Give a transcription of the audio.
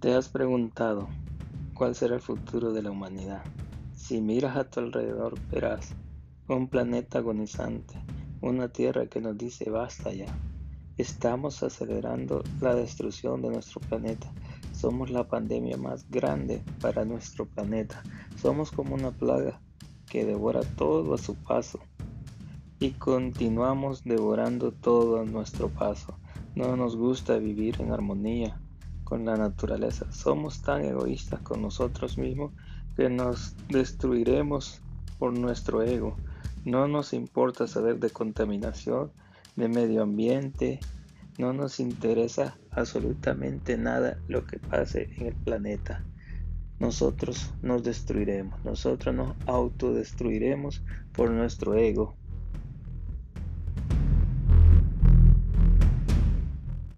¿Te has preguntado cuál será el futuro de la humanidad? Si miras a tu alrededor verás un planeta agonizante, una tierra que nos dice basta ya. Estamos acelerando la destrucción de nuestro planeta. Somos la pandemia más grande para nuestro planeta. Somos como una plaga que devora todo a su paso. Y continuamos devorando todo a nuestro paso. No nos gusta vivir en armonía con la naturaleza. Somos tan egoístas con nosotros mismos que nos destruiremos por nuestro ego. No nos importa saber de contaminación, de medio ambiente, no nos interesa absolutamente nada lo que pase en el planeta. Nosotros nos destruiremos, nosotros nos autodestruiremos por nuestro ego.